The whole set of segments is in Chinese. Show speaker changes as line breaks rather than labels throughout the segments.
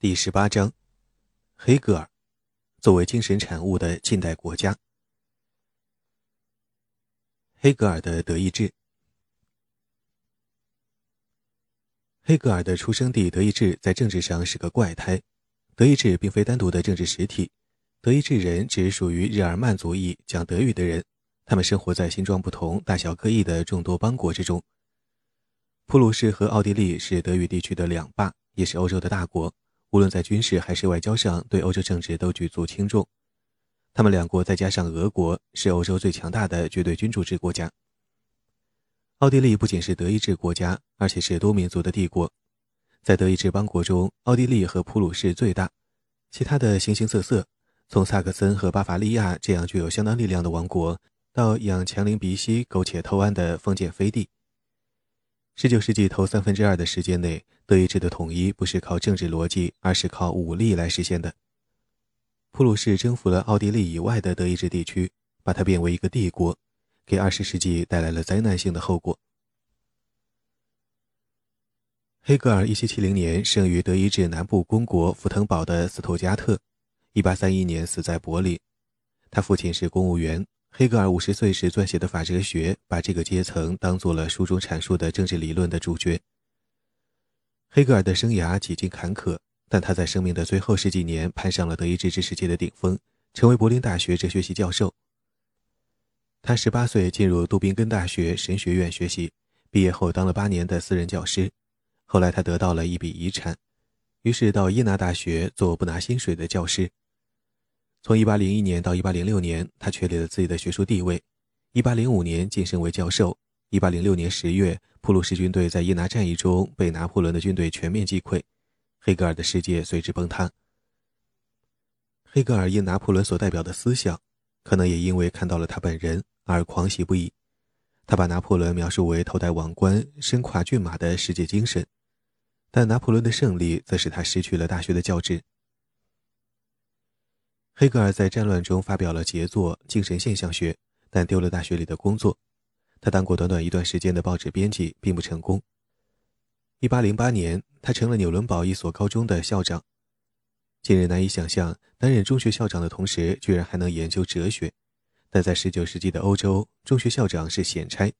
第十八章，黑格尔作为精神产物的近代国家。黑格尔的德意志。黑格尔的出生地德意志在政治上是个怪胎。德意志并非单独的政治实体，德意志人只属于日耳曼族裔讲德语的人，他们生活在形状不同、大小各异的众多邦国之中。普鲁士和奥地利是德语地区的两霸，也是欧洲的大国。无论在军事还是外交上，对欧洲政治都举足轻重。他们两国再加上俄国，是欧洲最强大的绝对君主制国家。奥地利不仅是德意志国家，而且是多民族的帝国。在德意志邦国中，奥地利和普鲁士最大，其他的形形色色，从萨克森和巴伐利亚这样具有相当力量的王国，到养强邻鼻息、苟且偷安的封建飞地。十九世纪头三分之二的时间内，德意志的统一不是靠政治逻辑，而是靠武力来实现的。普鲁士征服了奥地利以外的德意志地区，把它变为一个帝国，给二十世纪带来了灾难性的后果。黑格尔一七七零年生于德意志南部公国福腾堡的斯图加特，一八三一年死在柏林。他父亲是公务员。黑格尔五十岁时撰写的《法哲学》，把这个阶层当做了书中阐述的政治理论的主角。黑格尔的生涯几经坎坷，但他在生命的最后十几年攀上了德意志知识界的顶峰，成为柏林大学哲学系教授。他十八岁进入杜宾根大学神学院学习，毕业后当了八年的私人教师。后来他得到了一笔遗产，于是到耶拿大学做不拿薪水的教师。从1801年到1806年，他确立了自己的学术地位。1805年晋升为教授。1806年10月，普鲁士军队在耶拿战役中被拿破仑的军队全面击溃，黑格尔的世界随之崩塌。黑格尔因拿破仑所代表的思想，可能也因为看到了他本人而狂喜不已。他把拿破仑描述为头戴王冠、身跨骏马的世界精神，但拿破仑的胜利则使他失去了大学的教职。黑格尔在战乱中发表了杰作《精神现象学》，但丢了大学里的工作。他当过短短一段时间的报纸编辑，并不成功。1808年，他成了纽伦堡一所高中的校长。近日难以想象，担任中学校长的同时，居然还能研究哲学。但在19世纪的欧洲，中学校长是闲差。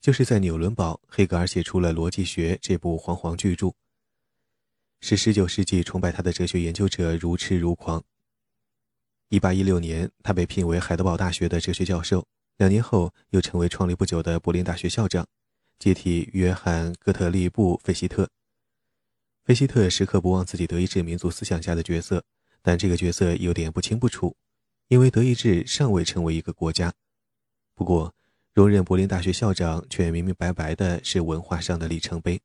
就是在纽伦堡，黑格尔写出了《逻辑学》这部煌煌巨著，使19世纪崇拜他的哲学研究者如痴如狂。一八一六年，他被聘为海德堡大学的哲学教授。两年后，又成为创立不久的柏林大学校长，接替约翰·哥特利布·费希特。费希特时刻不忘自己德意志民族思想家的角色，但这个角色有点不清不楚，因为德意志尚未成为一个国家。不过，荣任柏林大学校长却明明白白的是文化上的里程碑。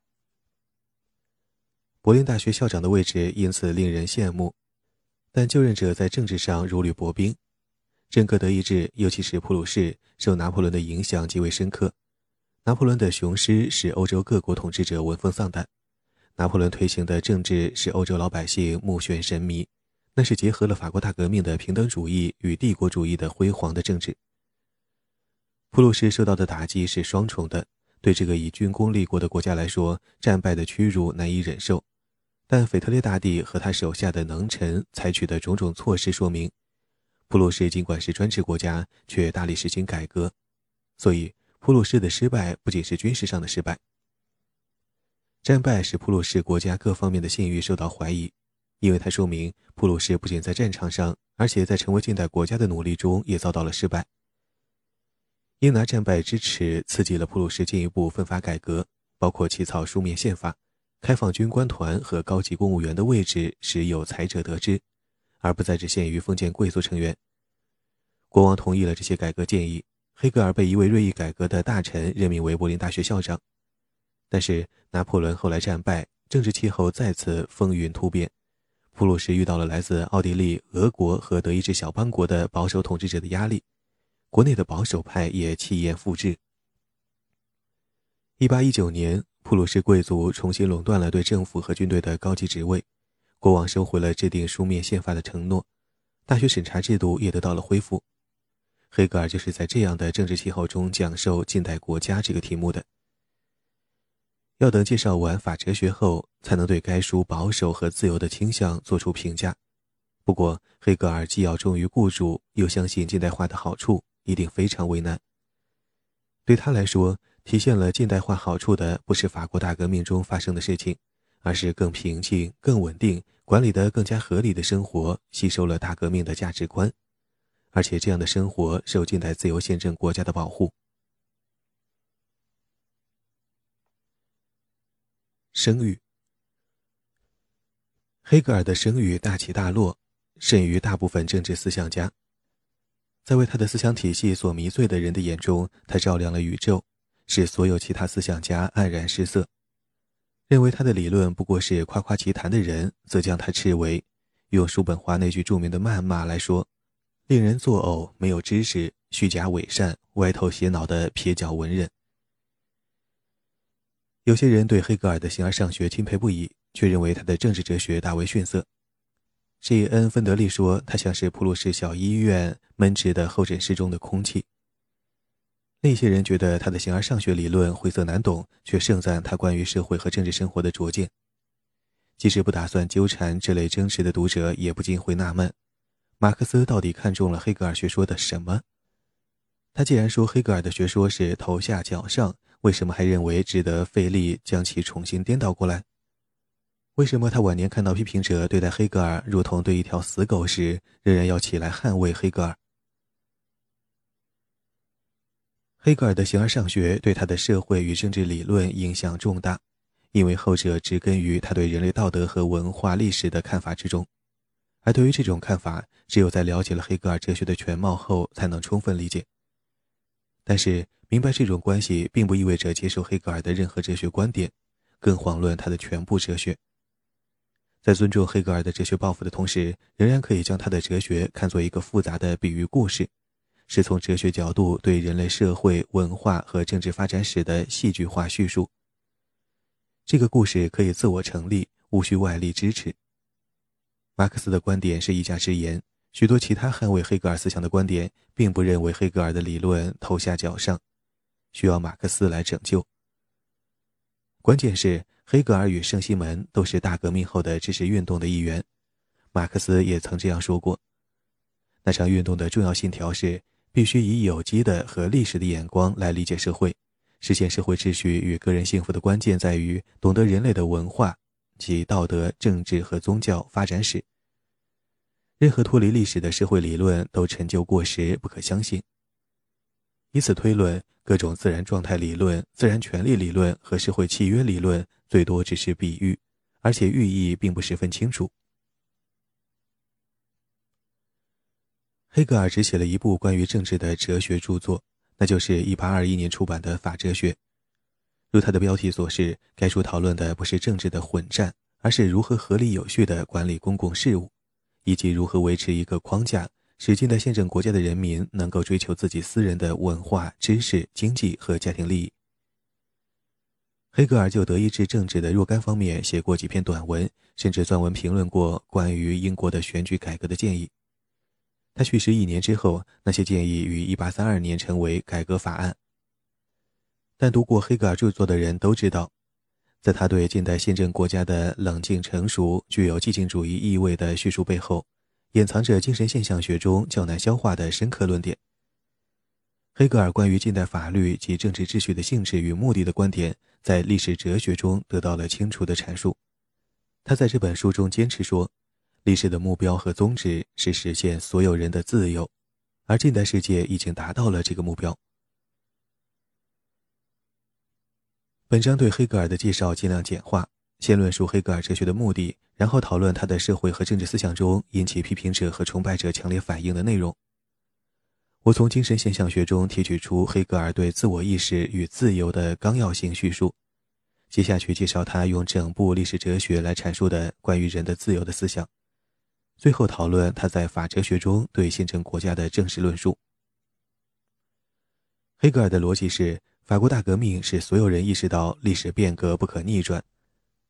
柏林大学校长的位置因此令人羡慕。但就任者在政治上如履薄冰，整个德意志，尤其是普鲁士，受拿破仑的影响极为深刻。拿破仑的雄狮使欧洲各国统治者闻风丧胆，拿破仑推行的政治使欧洲老百姓目眩神迷，那是结合了法国大革命的平等主义与帝国主义的辉煌的政治。普鲁士受到的打击是双重的，对这个以军功立国的国家来说，战败的屈辱难以忍受。但腓特烈大帝和他手下的能臣采取的种种措施说明，普鲁士尽管是专制国家，却大力实行改革。所以，普鲁士的失败不仅是军事上的失败。战败使普鲁士国家各方面的信誉受到怀疑，因为它说明普鲁士不仅在战场上，而且在成为近代国家的努力中也遭到了失败。英拿战败之耻刺激了普鲁士进一步分发改革，包括起草书面宪法。开放军官团和高级公务员的位置，使有才者得知，而不再只限于封建贵族成员。国王同意了这些改革建议，黑格尔被一位锐意改革的大臣任命为柏林大学校长。但是拿破仑后来战败，政治气候再次风云突变，普鲁士遇到了来自奥地利、俄国和德意志小邦国的保守统治者的压力，国内的保守派也气焰复制。一八一九年。普鲁士贵族重新垄断了对政府和军队的高级职位，国王收回了制定书面宪法的承诺，大学审查制度也得到了恢复。黑格尔就是在这样的政治气候中讲授近代国家这个题目的。要等介绍完法哲学后，才能对该书保守和自由的倾向做出评价。不过，黑格尔既要忠于雇主，又相信近代化的好处，一定非常为难。对他来说，体现了近代化好处的不是法国大革命中发生的事情，而是更平静、更稳定、管理得更加合理的生活，吸收了大革命的价值观，而且这样的生活受近代自由宪政国家的保护。声誉，黑格尔的声誉大起大落，甚于大部分政治思想家。在为他的思想体系所迷醉的人的眼中，他照亮了宇宙，使所有其他思想家黯然失色。认为他的理论不过是夸夸其谈的人，则将他斥为，用叔本华那句著名的谩骂来说，令人作呕、没有知识、虚假伪善、歪头斜脑的撇脚文人。有些人对黑格尔的形而上学钦佩不已，却认为他的政治哲学大为逊色。G.N. 芬德利说，他像是普鲁士小医院闷滞的候诊室中的空气。那些人觉得他的形而上学理论晦涩难懂，却盛赞他关于社会和政治生活的拙见。即使不打算纠缠这类争执的读者，也不禁会纳闷：马克思到底看中了黑格尔学说的什么？他既然说黑格尔的学说是头下脚上。为什么还认为值得费力将其重新颠倒过来？为什么他晚年看到批评者对待黑格尔如同对一条死狗时，仍然要起来捍卫黑格尔？黑格尔的形而上学对他的社会与政治理论影响重大，因为后者植根于他对人类道德和文化历史的看法之中。而对于这种看法，只有在了解了黑格尔哲学的全貌后，才能充分理解。但是。明白这种关系，并不意味着接受黑格尔的任何哲学观点，更遑论他的全部哲学。在尊重黑格尔的哲学抱负的同时，仍然可以将他的哲学看作一个复杂的比喻故事，是从哲学角度对人类社会、文化和政治发展史的戏剧化叙述。这个故事可以自我成立，无需外力支持。马克思的观点是一家之言。许多其他捍卫黑格尔思想的观点，并不认为黑格尔的理论头下脚上，需要马克思来拯救。关键是，黑格尔与圣西门都是大革命后的知识运动的一员，马克思也曾这样说过。那场运动的重要信条是，必须以有机的和历史的眼光来理解社会，实现社会秩序与个人幸福的关键在于懂得人类的文化及道德、政治和宗教发展史。任何脱离历史的社会理论都陈旧过时，不可相信。以此推论，各种自然状态理论、自然权利理论和社会契约理论最多只是比喻，而且寓意并不十分清楚。黑格尔只写了一部关于政治的哲学著作，那就是1821年出版的《法哲学》。如他的标题所示，该书讨论的不是政治的混战，而是如何合理有序地管理公共事务。以及如何维持一个框架，使近代宪政国家的人民能够追求自己私人的文化、知识、经济和家庭利益。黑格尔就德意志政治的若干方面写过几篇短文，甚至撰文评论过关于英国的选举改革的建议。他去世一年之后，那些建议于1832年成为改革法案。但读过黑格尔著作的人都知道。在他对近代宪政国家的冷静成熟、具有激进主义意味的叙述背后，掩藏着精神现象学中较难消化的深刻论点。黑格尔关于近代法律及政治秩序的性质与目的的观点，在历史哲学中得到了清楚的阐述。他在这本书中坚持说，历史的目标和宗旨是实现所有人的自由，而近代世界已经达到了这个目标。本章对黑格尔的介绍尽量简化，先论述黑格尔哲学的目的，然后讨论他的社会和政治思想中引起批评者和崇拜者强烈反应的内容。我从精神现象学中提取出黑格尔对自我意识与自由的纲要性叙述，接下去介绍他用整部历史哲学来阐述的关于人的自由的思想，最后讨论他在法哲学中对现成国家的正式论述。黑格尔的逻辑是。法国大革命使所有人意识到历史变革不可逆转，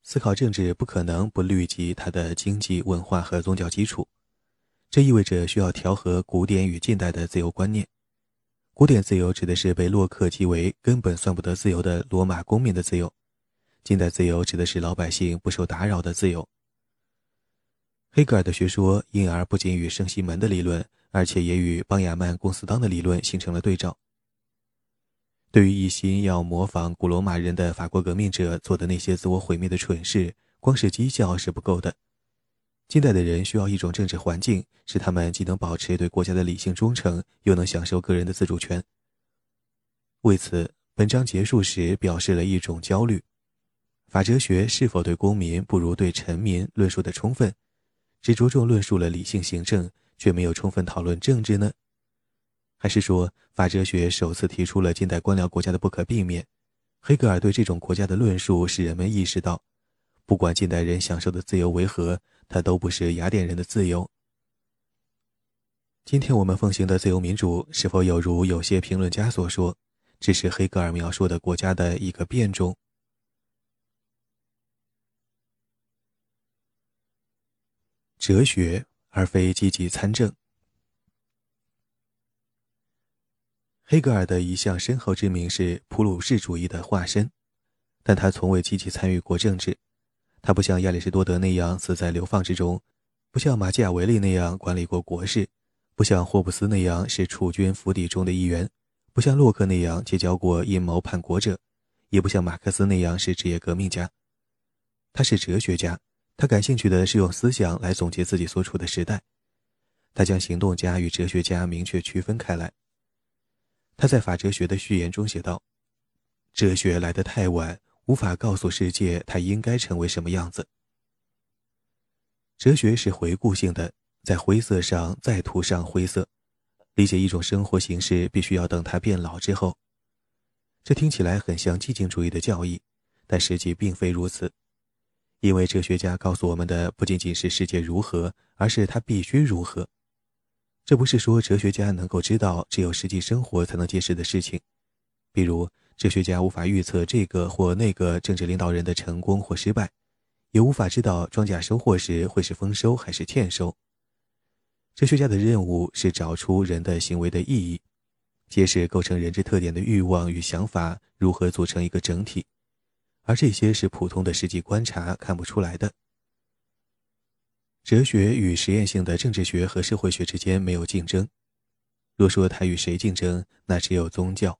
思考政治不可能不虑及它的经济、文化和宗教基础。这意味着需要调和古典与近代的自由观念。古典自由指的是被洛克即为根本算不得自由的罗马公民的自由，近代自由指的是老百姓不受打扰的自由。黑格尔的学说因而不仅与圣西门的理论，而且也与邦雅曼公司当的理论形成了对照。对于一心要模仿古罗马人的法国革命者做的那些自我毁灭的蠢事，光是讥笑是不够的。近代的人需要一种政治环境，使他们既能保持对国家的理性忠诚，又能享受个人的自主权。为此，本章结束时表示了一种焦虑：法哲学是否对公民不如对臣民论述的充分？只着重论述了理性行政，却没有充分讨论政治呢？还是说法哲学首次提出了近代官僚国家的不可避免？黑格尔对这种国家的论述使人们意识到，不管近代人享受的自由为何，它都不是雅典人的自由。今天我们奉行的自由民主，是否有如有些评论家所说，只是黑格尔描述的国家的一个变种？哲学而非积极参政。黑格尔的一项深厚之名是普鲁士主义的化身，但他从未积极参与过政治。他不像亚里士多德那样死在流放之中，不像马基雅维利那样管理过国事，不像霍布斯那样是储君府邸中的一员，不像洛克那样结交过阴谋叛国者，也不像马克思那样是职业革命家。他是哲学家。他感兴趣的是用思想来总结自己所处的时代。他将行动家与哲学家明确区分开来。他在法哲学的序言中写道：“哲学来得太晚，无法告诉世界它应该成为什么样子。哲学是回顾性的，在灰色上再涂上灰色。理解一种生活形式，必须要等它变老之后。这听起来很像寂静主义的教义，但实际并非如此。”因为哲学家告诉我们的不仅仅是世界如何，而是它必须如何。这不是说哲学家能够知道只有实际生活才能揭示的事情，比如哲学家无法预测这个或那个政治领导人的成功或失败，也无法知道庄稼收获时会是丰收还是欠收。哲学家的任务是找出人的行为的意义，揭示构成人之特点的欲望与想法如何组成一个整体。而这些是普通的实际观察看不出来的。哲学与实验性的政治学和社会学之间没有竞争。若说它与谁竞争，那只有宗教。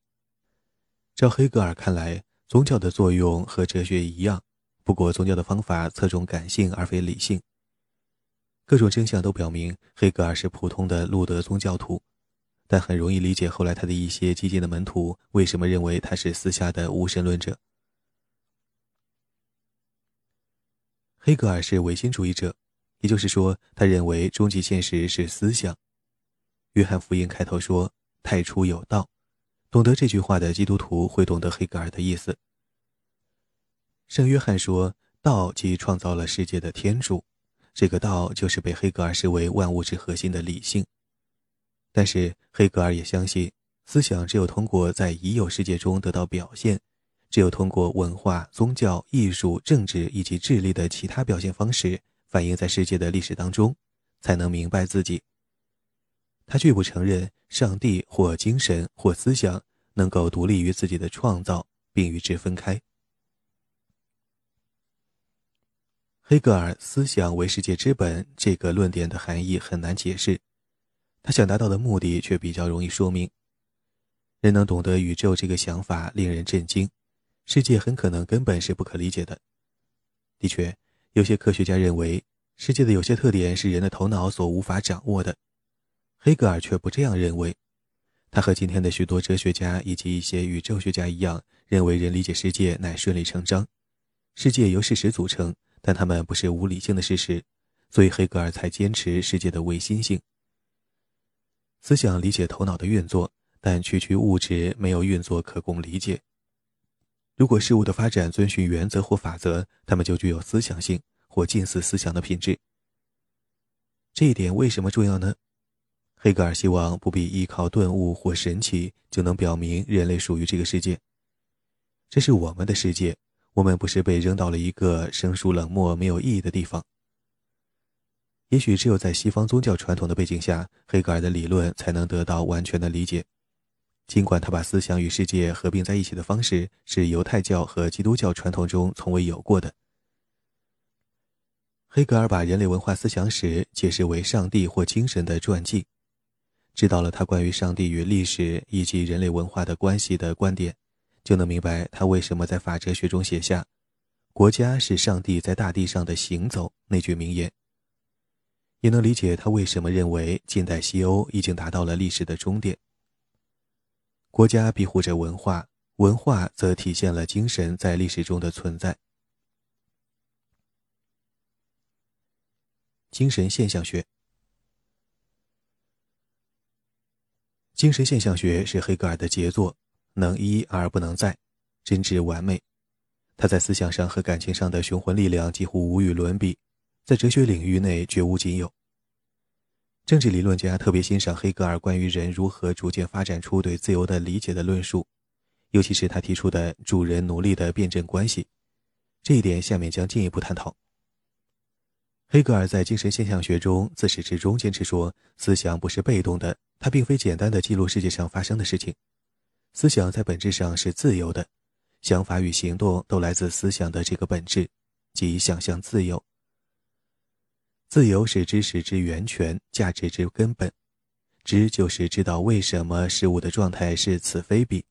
照黑格尔看来，宗教的作用和哲学一样，不过宗教的方法侧重感性而非理性。各种真相都表明，黑格尔是普通的路德宗教徒，但很容易理解后来他的一些激进的门徒为什么认为他是私下的无神论者。黑格尔是唯心主义者，也就是说，他认为终极现实是思想。约翰福音开头说：“太初有道。”懂得这句话的基督徒会懂得黑格尔的意思。圣约翰说：“道即创造了世界的天主。”这个道就是被黑格尔视为万物之核心的理性。但是黑格尔也相信，思想只有通过在已有世界中得到表现。只有通过文化、宗教、艺术、政治以及智力的其他表现方式反映在世界的历史当中，才能明白自己。他拒不承认上帝或精神或思想能够独立于自己的创造，并与之分开。黑格尔“思想为世界之本”这个论点的含义很难解释，他想达到的目的却比较容易说明。人能懂得宇宙这个想法令人震惊。世界很可能根本是不可理解的。的确，有些科学家认为世界的有些特点是人的头脑所无法掌握的。黑格尔却不这样认为。他和今天的许多哲学家以及一些宇宙学家一样，认为人理解世界乃顺理成章。世界由事实组成，但他们不是无理性的事实，所以黑格尔才坚持世界的唯心性。思想理解头脑的运作，但区区物质没有运作可供理解。如果事物的发展遵循原则或法则，它们就具有思想性或近似思想的品质。这一点为什么重要呢？黑格尔希望不必依靠顿悟或神奇就能表明人类属于这个世界。这是我们的世界，我们不是被扔到了一个生疏冷漠、没有意义的地方。也许只有在西方宗教传统的背景下，黑格尔的理论才能得到完全的理解。尽管他把思想与世界合并在一起的方式是犹太教和基督教传统中从未有过的。黑格尔把人类文化思想史解释为上帝或精神的传记，知道了他关于上帝与历史以及人类文化的关系的观点，就能明白他为什么在法哲学中写下“国家是上帝在大地上的行走”那句名言，也能理解他为什么认为近代西欧已经达到了历史的终点。国家庇护着文化，文化则体现了精神在历史中的存在。精神现象学，精神现象学是黑格尔的杰作，能一而不能再，真挚完美。他在思想上和感情上的雄浑力量几乎无与伦比，在哲学领域内绝无仅有。政治理论家特别欣赏黑格尔关于人如何逐渐发展出对自由的理解的论述，尤其是他提出的主人奴隶的辩证关系。这一点下面将进一步探讨。黑格尔在精神现象学中自始至终坚持说，思想不是被动的，它并非简单的记录世界上发生的事情。思想在本质上是自由的，想法与行动都来自思想的这个本质，即想象自由。自由是知识之源泉，价值之根本。知就是知道为什么事物的状态是此非彼。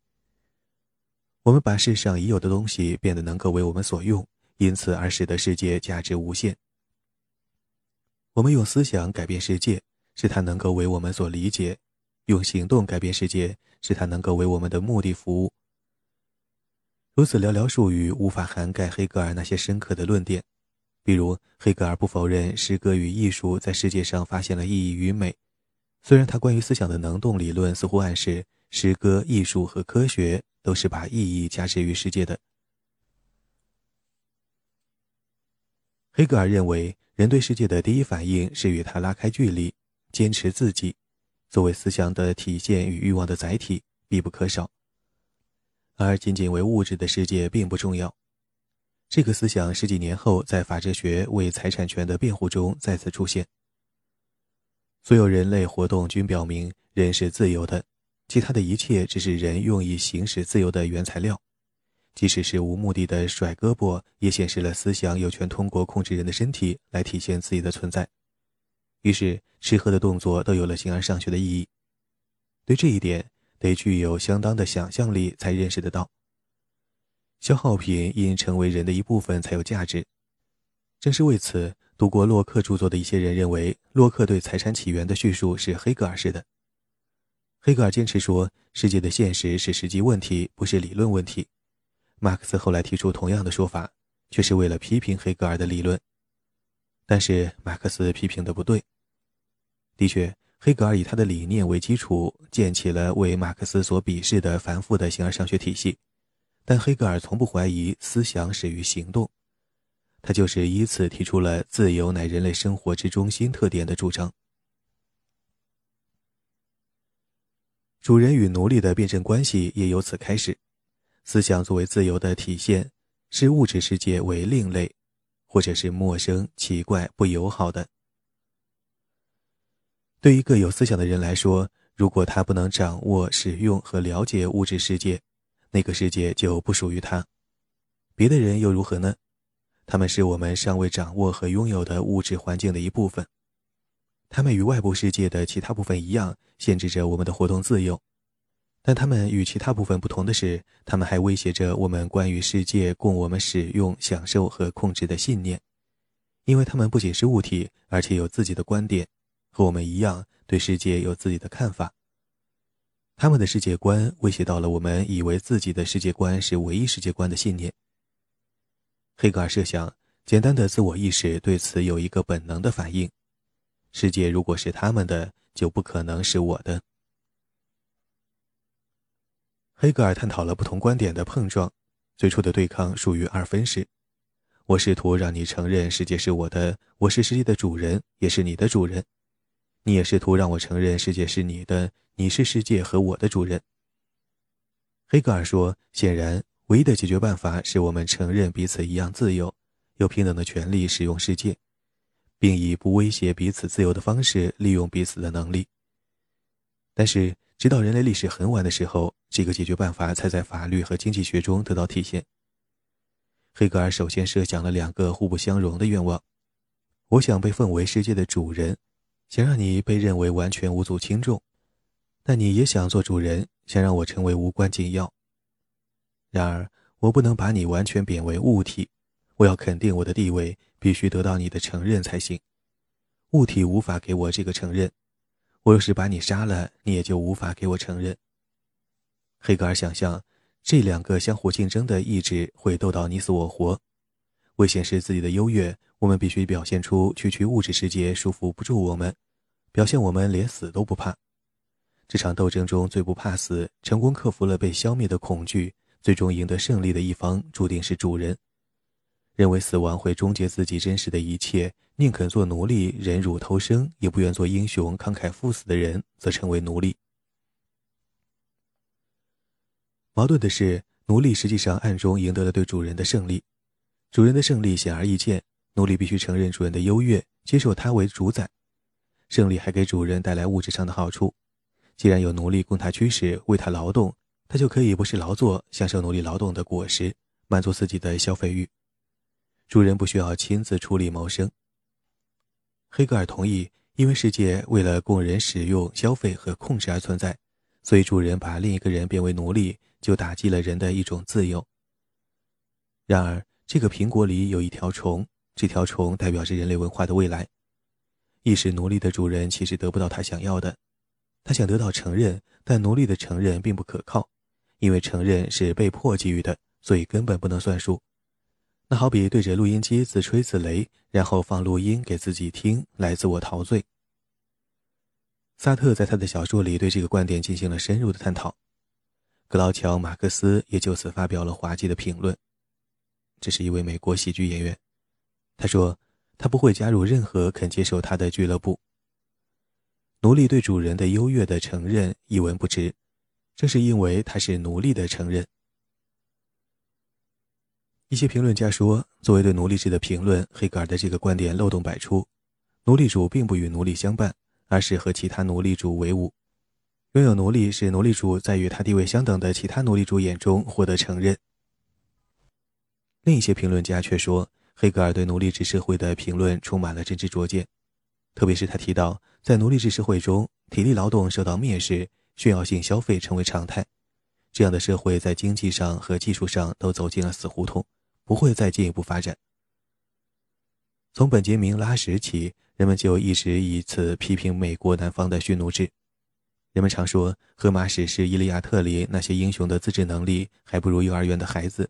我们把世上已有的东西变得能够为我们所用，因此而使得世界价值无限。我们用思想改变世界，使它能够为我们所理解；用行动改变世界，使它能够为我们的目的服务。如此寥寥数语无法涵盖黑格尔那些深刻的论点。比如，黑格尔不否认诗歌与艺术在世界上发现了意义与美，虽然他关于思想的能动理论似乎暗示诗歌、艺术和科学都是把意义加之于世界的。黑格尔认为。人对世界的第一反应是与他拉开距离，坚持自己，作为思想的体现与欲望的载体必不可少。而仅仅为物质的世界并不重要。这个思想十几年后在法哲学为财产权的辩护中再次出现。所有人类活动均表明人是自由的，其他的一切只是人用以行使自由的原材料。即使是无目的的甩胳膊，也显示了思想有权通过控制人的身体来体现自己的存在。于是，吃喝的动作都有了形而上学的意义。对这一点，得具有相当的想象力才认识得到。消耗品因成为人的一部分才有价值。正是为此，读过洛克著作的一些人认为，洛克对财产起源的叙述是黑格尔式的。黑格尔坚持说，世界的现实是实际问题，不是理论问题。马克思后来提出同样的说法，却是为了批评黑格尔的理论。但是马克思批评的不对。的确，黑格尔以他的理念为基础，建起了为马克思所鄙视的繁复的形而上学体系。但黑格尔从不怀疑思想始于行动，他就是以此提出了“自由乃人类生活之中心特点”的主张。主人与奴隶的辩证关系也由此开始。思想作为自由的体现，视物质世界为另类，或者是陌生、奇怪、不友好的。对一个有思想的人来说，如果他不能掌握、使用和了解物质世界，那个世界就不属于他。别的人又如何呢？他们是我们尚未掌握和拥有的物质环境的一部分，他们与外部世界的其他部分一样，限制着我们的活动自由。但他们与其他部分不同的是，他们还威胁着我们关于世界供我们使用、享受和控制的信念，因为他们不仅是物体，而且有自己的观点，和我们一样对世界有自己的看法。他们的世界观威胁到了我们以为自己的世界观是唯一世界观的信念。黑格尔设想，简单的自我意识对此有一个本能的反应：世界如果是他们的，就不可能是我的。黑格尔探讨了不同观点的碰撞，最初的对抗属于二分式。我试图让你承认世界是我的，我是世界的主人，也是你的主人。你也试图让我承认世界是你的，你是世界和我的主人。黑格尔说，显然，唯一的解决办法是我们承认彼此一样自由，有平等的权利使用世界，并以不威胁彼此自由的方式利用彼此的能力。但是。直到人类历史很晚的时候，这个解决办法才在法律和经济学中得到体现。黑格尔首先设想了两个互不相容的愿望：我想被奉为世界的主人，想让你被认为完全无足轻重；但你也想做主人，想让我成为无关紧要。然而，我不能把你完全贬为物体，我要肯定我的地位，必须得到你的承认才行。物体无法给我这个承认，我若是把你杀了，你也就无法给我承认。黑格尔想象。这两个相互竞争的意志会斗到你死我活。为显示自己的优越，我们必须表现出区区物质世界束缚不住我们，表现我们连死都不怕。这场斗争中最不怕死，成功克服了被消灭的恐惧，最终赢得胜利的一方注定是主人。认为死亡会终结自己真实的一切，宁肯做奴隶忍辱偷生，也不愿做英雄慷慨赴死的人，则成为奴隶。矛盾的是，奴隶实际上暗中赢得了对主人的胜利。主人的胜利显而易见，奴隶必须承认主人的优越，接受他为主宰。胜利还给主人带来物质上的好处。既然有奴隶供他驱使，为他劳动，他就可以不是劳作，享受奴隶劳动的果实，满足自己的消费欲。主人不需要亲自出力谋生。黑格尔同意，因为世界为了供人使用、消费和控制而存在，所以主人把另一个人变为奴隶。就打击了人的一种自由。然而，这个苹果里有一条虫，这条虫代表着人类文化的未来。意识奴隶的主人其实得不到他想要的，他想得到承认，但奴隶的承认并不可靠，因为承认是被迫给予的，所以根本不能算数。那好比对着录音机自吹自擂，然后放录音给自己听，来自我陶醉。萨特在他的小说里对这个观点进行了深入的探讨。格劳乔·马克思也就此发表了滑稽的评论。这是一位美国喜剧演员，他说：“他不会加入任何肯接受他的俱乐部。”奴隶对主人的优越的承认一文不值，正是因为他是奴隶的承认。一些评论家说，作为对奴隶制的评论，黑格尔的这个观点漏洞百出。奴隶主并不与奴隶相伴，而是和其他奴隶主为伍。拥有奴隶是奴隶主在与他地位相等的其他奴隶主眼中获得承认。另一些评论家却说，黑格尔对奴隶制社会的评论充满了真知灼见，特别是他提到，在奴隶制社会中，体力劳动受到蔑视，炫耀性消费成为常态，这样的社会在经济上和技术上都走进了死胡同，不会再进一步发展。从本杰明·拉什起，人们就一直以此批评美国南方的蓄奴制。人们常说，荷马史诗《伊利亚特》里那些英雄的自制能力还不如幼儿园的孩子，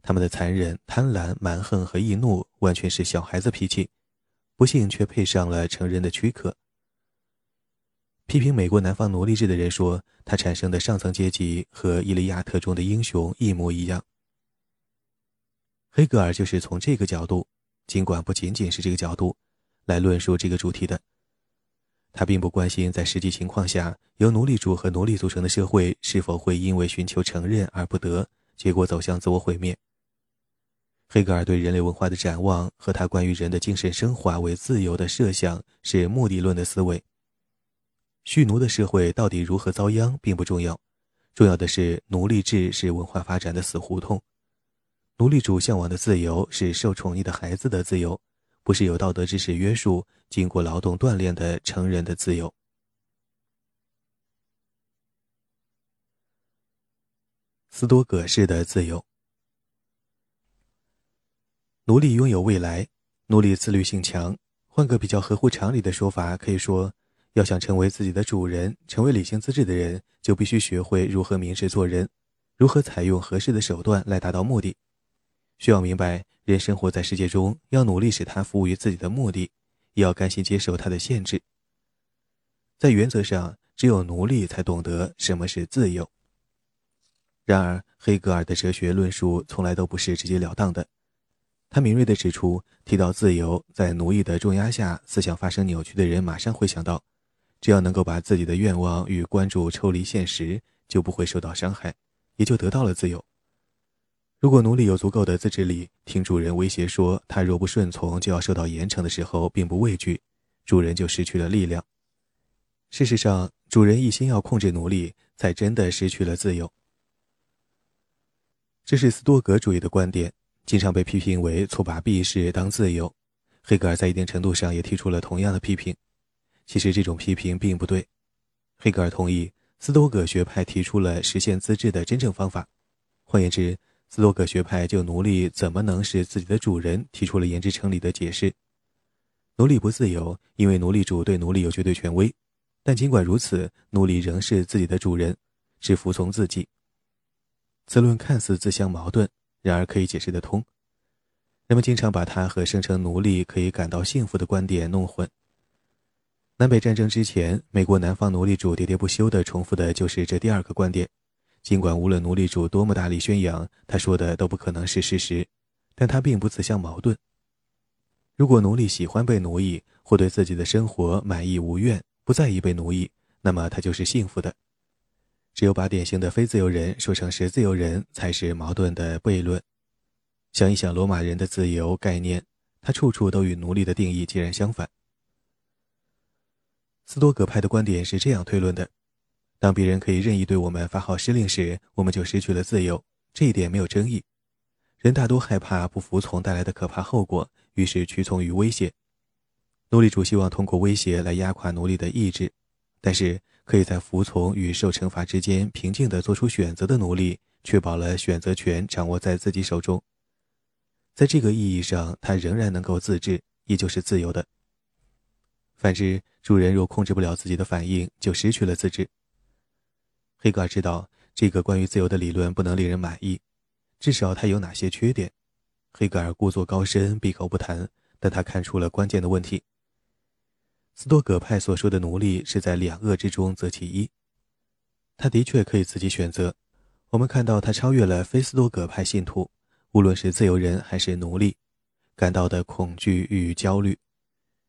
他们的残忍、贪婪、蛮横和易怒完全是小孩子脾气，不幸却配上了成人的躯壳。批评美国南方奴隶制的人说，它产生的上层阶级和《伊利亚特》中的英雄一模一样。黑格尔就是从这个角度，尽管不仅仅是这个角度，来论述这个主题的。他并不关心，在实际情况下，由奴隶主和奴隶组成的社会是否会因为寻求承认而不得，结果走向自我毁灭。黑格尔对人类文化的展望和他关于人的精神升华为自由的设想是目的论的思维。蓄奴的社会到底如何遭殃并不重要，重要的是奴隶制是文化发展的死胡同。奴隶主向往的自由是受宠溺的孩子的自由。不是有道德知识约束、经过劳动锻炼的成人的自由。斯多葛式的自由，奴隶拥有未来，奴隶自律性强。换个比较合乎常理的说法，可以说，要想成为自己的主人，成为理性自制的人，就必须学会如何明智做人，如何采用合适的手段来达到目的。需要明白。人生活在世界中，要努力使他服务于自己的目的，也要甘心接受他的限制。在原则上，只有奴隶才懂得什么是自由。然而，黑格尔的哲学论述从来都不是直截了当的。他敏锐地指出，提到自由，在奴役的重压下，思想发生扭曲的人马上会想到，只要能够把自己的愿望与关注抽离现实，就不会受到伤害，也就得到了自由。如果奴隶有足够的自制力，听主人威胁说他若不顺从就要受到严惩的时候，并不畏惧，主人就失去了力量。事实上，主人一心要控制奴隶，才真的失去了自由。这是斯多格主义的观点，经常被批评为错把避世当自由。黑格尔在一定程度上也提出了同样的批评。其实这种批评并不对。黑格尔同意斯多葛学派提出了实现自治的真正方法。换言之，斯多葛学派就奴隶怎么能是自己的主人提出了言之成理的解释。奴隶不自由，因为奴隶主对奴隶有绝对权威。但尽管如此，奴隶仍是自己的主人，是服从自己。此论看似自相矛盾，然而可以解释得通。人们经常把它和声称奴隶可以感到幸福的观点弄混。南北战争之前，美国南方奴隶主喋喋不休地重复的就是这第二个观点。尽管无论奴隶主多么大力宣扬，他说的都不可能是事实，但他并不自相矛盾。如果奴隶喜欢被奴役，或对自己的生活满意无怨，不在意被奴役，那么他就是幸福的。只有把典型的非自由人说成是自由人，才是矛盾的悖论。想一想罗马人的自由概念，他处处都与奴隶的定义截然相反。斯多葛派的观点是这样推论的：当别人可以任意对我们发号施令时，我们就失去了自由。这一点没有争议。人大多害怕不服从带来的可怕后果，于是屈从于威胁。奴隶主希望通过威胁来压垮奴隶的意志，但是可以在服从与受惩罚之间平静地做出选择的奴隶，确保了选择权掌握在自己手中。在这个意义上，他仍然能够自治，也就是自由的。反之，主人若控制不了自己的反应，就失去了自制。黑格尔知道这个关于自由的理论不能令人满意，至少它有哪些缺点。黑格尔故作高深，闭口不谈，但他看出了关键的问题。斯多葛派所说的奴隶是在两恶之中择其一，他的确可以自己选择。我们看到他超越了非斯多葛派信徒，无论是自由人还是奴隶，感到的恐惧与焦虑，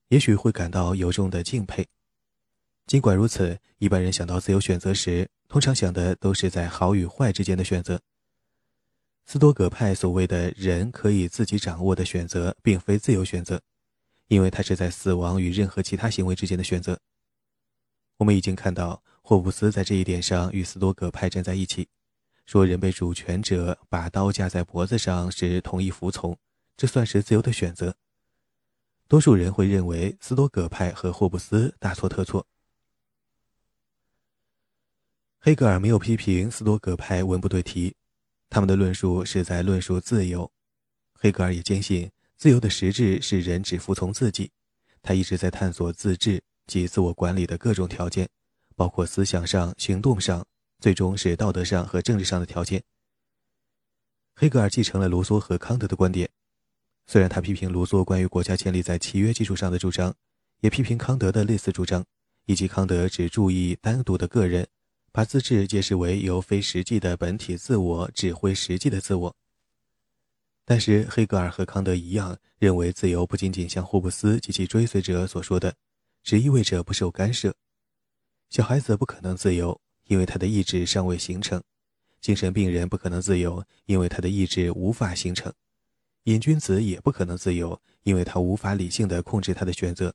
也许会感到由衷的敬佩。尽管如此，一般人想到自由选择时，通常想的都是在好与坏之间的选择。斯多葛派所谓的人可以自己掌握的选择，并非自由选择。因为他是在死亡与任何其他行为之间的选择。我们已经看到，霍布斯在这一点上与斯多葛派站在一起，说人被主权者把刀架在脖子上时同意服从，这算是自由的选择。多数人会认为斯多葛派和霍布斯大错特错。黑格尔没有批评斯多葛派文不对题，他们的论述是在论述自由。黑格尔也坚信。自由的实质是人只服从自己，他一直在探索自治及自我管理的各种条件，包括思想上、行动上，最终是道德上和政治上的条件。黑格尔继承了卢梭和康德的观点，虽然他批评卢梭关于国家建立在契约基础上的主张，也批评康德的类似主张，以及康德只注意单独的个人，把自治解释为由非实际的本体自我指挥实际的自我。但是，黑格尔和康德一样，认为自由不仅仅像霍布斯及其追随者所说的，只意味着不受干涉。小孩子不可能自由，因为他的意志尚未形成；精神病人不可能自由，因为他的意志无法形成；瘾君子也不可能自由，因为他无法理性的控制他的选择。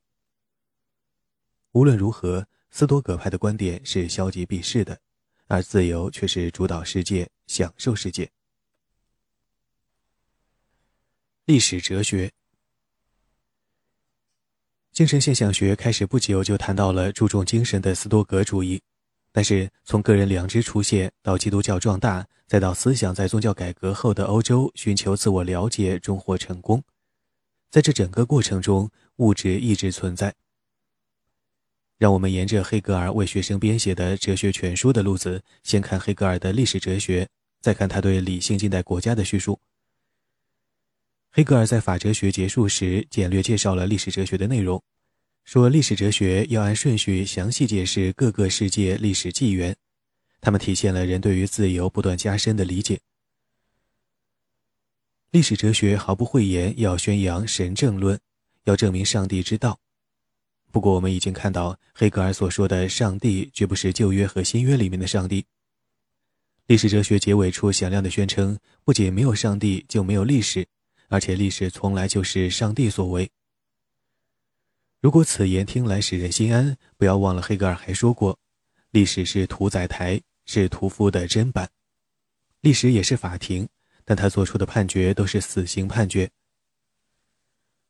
无论如何，斯多葛派的观点是消极避世的，而自由却是主导世界、享受世界。历史哲学、精神现象学开始不久就谈到了注重精神的斯多葛主义，但是从个人良知出现到基督教壮大，再到思想在宗教改革后的欧洲寻求自我了解终获成功，在这整个过程中，物质一直存在。让我们沿着黑格尔为学生编写的哲学全书的路子，先看黑格尔的历史哲学，再看他对理性近代国家的叙述。黑格尔在法哲学结束时简略介绍了历史哲学的内容，说历史哲学要按顺序详细解释各个世界历史纪元，它们体现了人对于自由不断加深的理解。历史哲学毫不讳言要宣扬神正论，要证明上帝之道。不过，我们已经看到黑格尔所说的上帝绝不是旧约和新约里面的上帝。历史哲学结尾处响亮地宣称，不仅没有上帝，就没有历史。而且历史从来就是上帝所为。如果此言听来使人心安，不要忘了黑格尔还说过，历史是屠宰台，是屠夫的砧板；历史也是法庭，但他做出的判决都是死刑判决。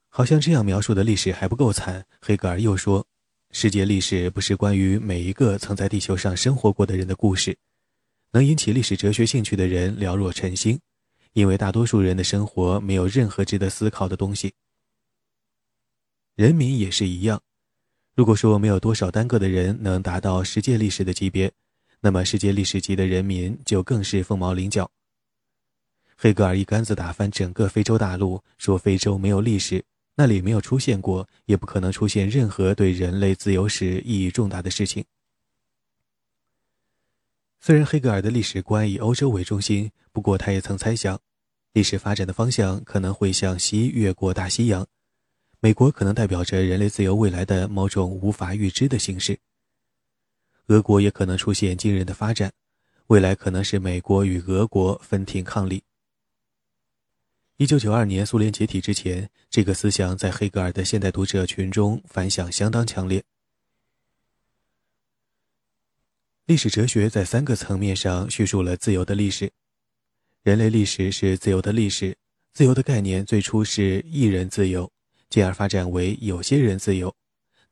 好像这样描述的历史还不够惨，黑格尔又说：“世界历史不是关于每一个曾在地球上生活过的人的故事。能引起历史哲学兴趣的人寥若晨星，因为大多数人的生活没有任何值得思考的东西。人民也是一样。如果说没有多少单个的人能达到世界历史的级别，那么世界历史级的人民就更是凤毛麟角。”黑格尔一竿子打翻整个非洲大陆，说非洲没有历史。那里没有出现过，也不可能出现任何对人类自由史意义重大的事情。虽然黑格尔的历史观以欧洲为中心，不过他也曾猜想，历史发展的方向可能会向西越过大西洋，美国可能代表着人类自由未来的某种无法预知的形式。俄国也可能出现惊人的发展，未来可能是美国与俄国分庭抗礼。一九九二年苏联解体之前，这个思想在黑格尔的现代读者群中反响相当强烈。历史哲学在三个层面上叙述了自由的历史：人类历史是自由的历史。自由的概念最初是一人自由，进而发展为有些人自由，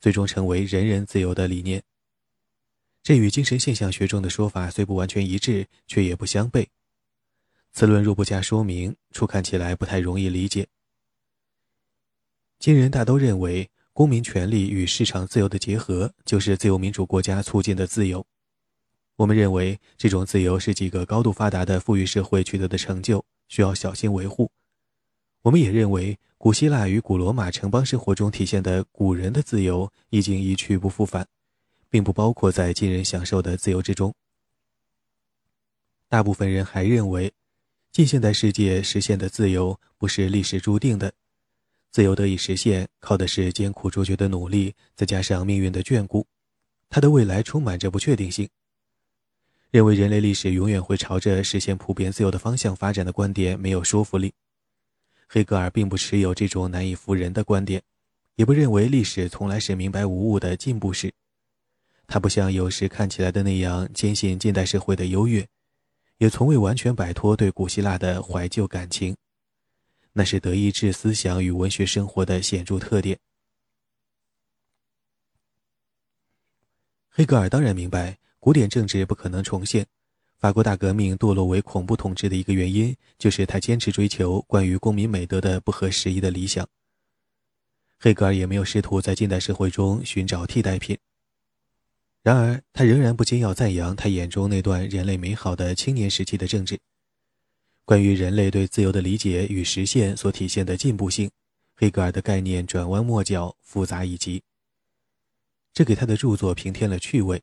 最终成为人人自由的理念。这与精神现象学中的说法虽不完全一致，却也不相悖。此论若不加说明，初看起来不太容易理解。今人大都认为，公民权利与市场自由的结合就是自由民主国家促进的自由。我们认为，这种自由是几个高度发达的富裕社会取得的成就，需要小心维护。我们也认为，古希腊与古罗马城邦生活中体现的古人的自由已经一去不复返，并不包括在今人享受的自由之中。大部分人还认为。近现代世界实现的自由不是历史注定的，自由得以实现，靠的是艰苦卓绝的努力，再加上命运的眷顾。它的未来充满着不确定性。认为人类历史永远会朝着实现普遍自由的方向发展的观点没有说服力。黑格尔并不持有这种难以服人的观点，也不认为历史从来是明白无误的进步史。他不像有时看起来的那样坚信近代社会的优越。也从未完全摆脱对古希腊的怀旧感情，那是德意志思想与文学生活的显著特点。黑格尔当然明白，古典政治不可能重现。法国大革命堕落为恐怖统治的一个原因，就是他坚持追求关于公民美德的不合时宜的理想。黑格尔也没有试图在近代社会中寻找替代品。然而，他仍然不禁要赞扬他眼中那段人类美好的青年时期的政治。关于人类对自由的理解与实现所体现的进步性，黑格尔的概念转弯抹角，复杂以及。这给他的著作平添了趣味。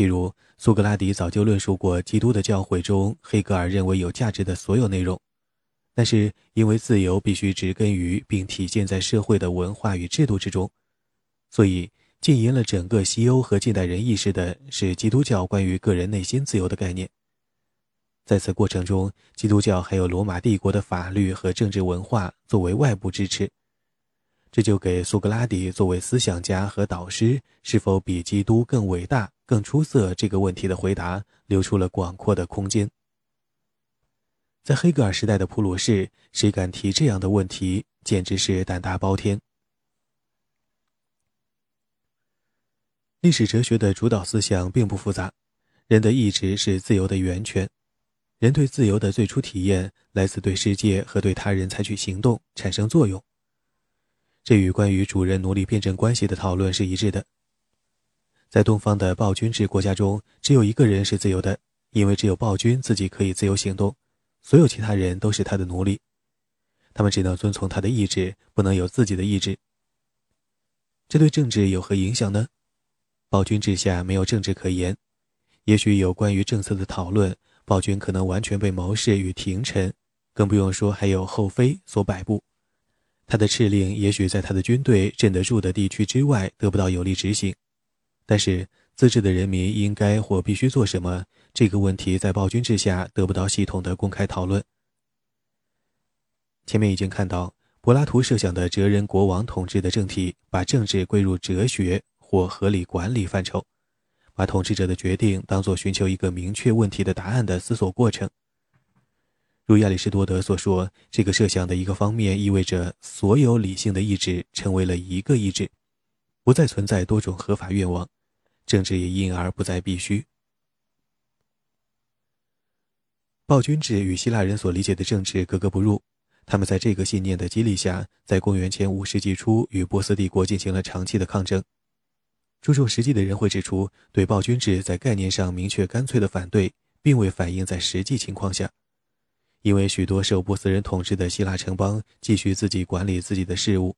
比如，苏格拉底早就论述过基督的教诲中黑格尔认为有价值的所有内容，但是因为自由必须植根于并体现在社会的文化与制度之中，所以。浸淫了整个西欧和近代人意识的是基督教关于个人内心自由的概念。在此过程中，基督教还有罗马帝国的法律和政治文化作为外部支持，这就给苏格拉底作为思想家和导师是否比基督更伟大、更出色这个问题的回答留出了广阔的空间。在黑格尔时代的普鲁士，谁敢提这样的问题，简直是胆大包天。历史哲学的主导思想并不复杂，人的意志是自由的源泉，人对自由的最初体验来自对世界和对他人采取行动产生作用。这与关于主人奴隶辩证关系的讨论是一致的。在东方的暴君制国家中，只有一个人是自由的，因为只有暴君自己可以自由行动，所有其他人都是他的奴隶，他们只能遵从他的意志，不能有自己的意志。这对政治有何影响呢？暴君治下没有政治可言，也许有关于政策的讨论，暴君可能完全被谋士与廷臣，更不用说还有后妃所摆布。他的敕令也许在他的军队镇得住的地区之外得不到有力执行。但是自治的人民应该或必须做什么，这个问题在暴君治下得不到系统的公开讨论。前面已经看到，柏拉图设想的哲人国王统治的政体，把政治归入哲学。或合理管理范畴，把统治者的决定当作寻求一个明确问题的答案的思索过程。如亚里士多德所说，这个设想的一个方面意味着所有理性的意志成为了一个意志，不再存在多种合法愿望，政治也因而不再必须。暴君制与希腊人所理解的政治格格不入，他们在这个信念的激励下，在公元前五世纪初与波斯帝国进行了长期的抗争。注重实际的人会指出，对暴君制在概念上明确干脆的反对，并未反映在实际情况下。因为许多受波斯人统治的希腊城邦继续自己管理自己的事务，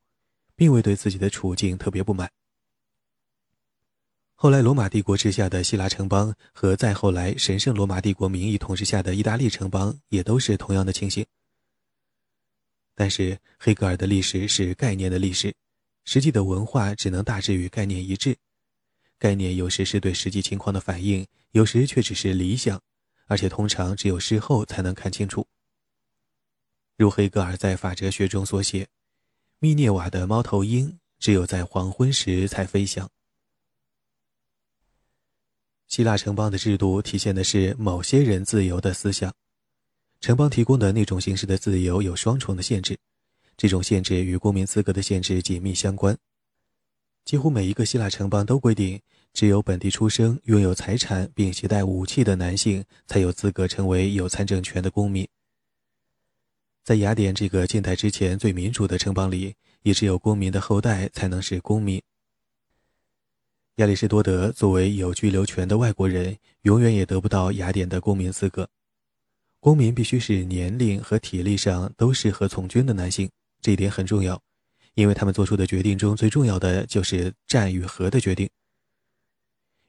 并未对自己的处境特别不满。后来，罗马帝国之下的希腊城邦和再后来神圣罗马帝国名义统治下的意大利城邦也都是同样的情形。但是，黑格尔的历史是概念的历史，实际的文化只能大致与概念一致。概念有时是对实际情况的反应，有时却只是理想。而且通常只有事后才能看清楚。如黑格尔在法哲学中所写：“密涅瓦的猫头鹰只有在黄昏时才飞翔。”希腊城邦的制度体现的是某些人自由的思想。城邦提供的那种形式的自由有双重的限制，这种限制与公民资格的限制紧密相关。几乎每一个希腊城邦都规定。只有本地出生、拥有财产并携带武器的男性才有资格成为有参政权的公民。在雅典这个近代之前最民主的城邦里，也只有公民的后代才能是公民。亚里士多德作为有居留权的外国人，永远也得不到雅典的公民资格。公民必须是年龄和体力上都适合从军的男性，这一点很重要，因为他们做出的决定中最重要的就是战与和的决定。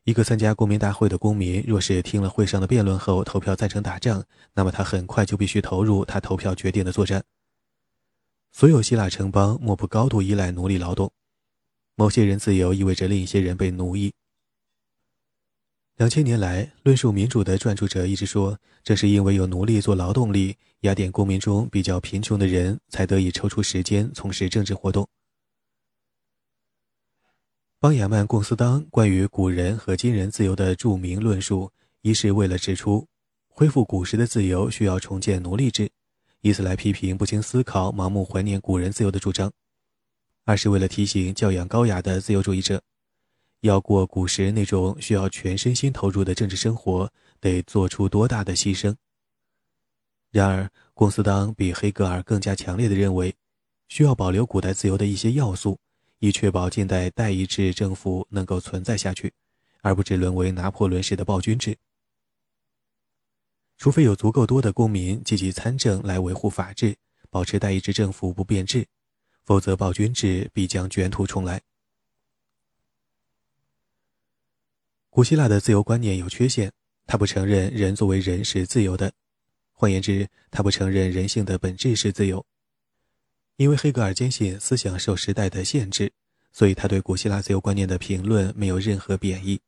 一个参加公民大会的公民，若是听了会上的辩论后投票赞成打仗，那么他很快就必须投入他投票决定的作战。所有希腊城邦莫不高度依赖奴隶劳动，某些人自由意味着另一些人被奴役。两千年来，论述民主的撰著者一直说，正是因为有奴隶做劳动力，雅典公民中比较贫穷的人才得以抽出时间从事政治活动。邦雅曼·贡斯当关于古人和今人自由的著名论述，一是为了指出恢复古时的自由需要重建奴隶制，以此来批评不经思考、盲目怀念古人自由的主张；二是为了提醒教养高雅的自由主义者，要过古时那种需要全身心投入的政治生活，得做出多大的牺牲。然而，贡斯当比黑格尔更加强烈地认为，需要保留古代自由的一些要素。以确保近代代议制政府能够存在下去，而不致沦为拿破仑式的暴君制。除非有足够多的公民积极参政来维护法治，保持代议制政府不变质，否则暴君制必将卷土重来。古希腊的自由观念有缺陷，他不承认人作为人是自由的，换言之，他不承认人性的本质是自由。因为黑格尔坚信思想受时代的限制，所以他对古希腊自由观念的评论没有任何贬义。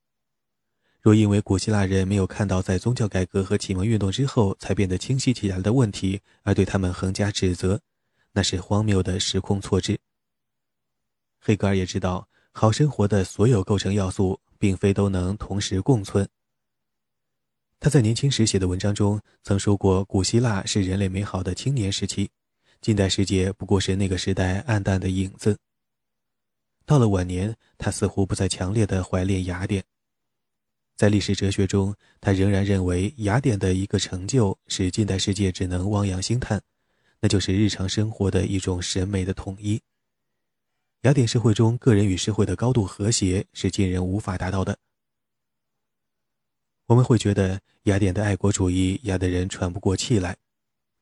若因为古希腊人没有看到在宗教改革和启蒙运动之后才变得清晰起来的问题，而对他们横加指责，那是荒谬的时空错置。黑格尔也知道，好生活的所有构成要素并非都能同时共存。他在年轻时写的文章中曾说过，古希腊是人类美好的青年时期。近代世界不过是那个时代暗淡的影子。到了晚年，他似乎不再强烈的怀恋雅典。在历史哲学中，他仍然认为雅典的一个成就使近代世界只能望洋兴叹，那就是日常生活的一种审美的统一。雅典社会中个人与社会的高度和谐是今人无法达到的。我们会觉得雅典的爱国主义压得人喘不过气来，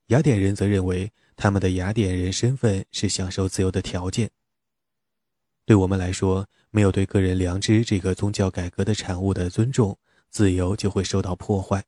雅典人则认为。他们的雅典人身份是享受自由的条件。对我们来说，没有对个人良知这个宗教改革的产物的尊重，自由就会受到破坏。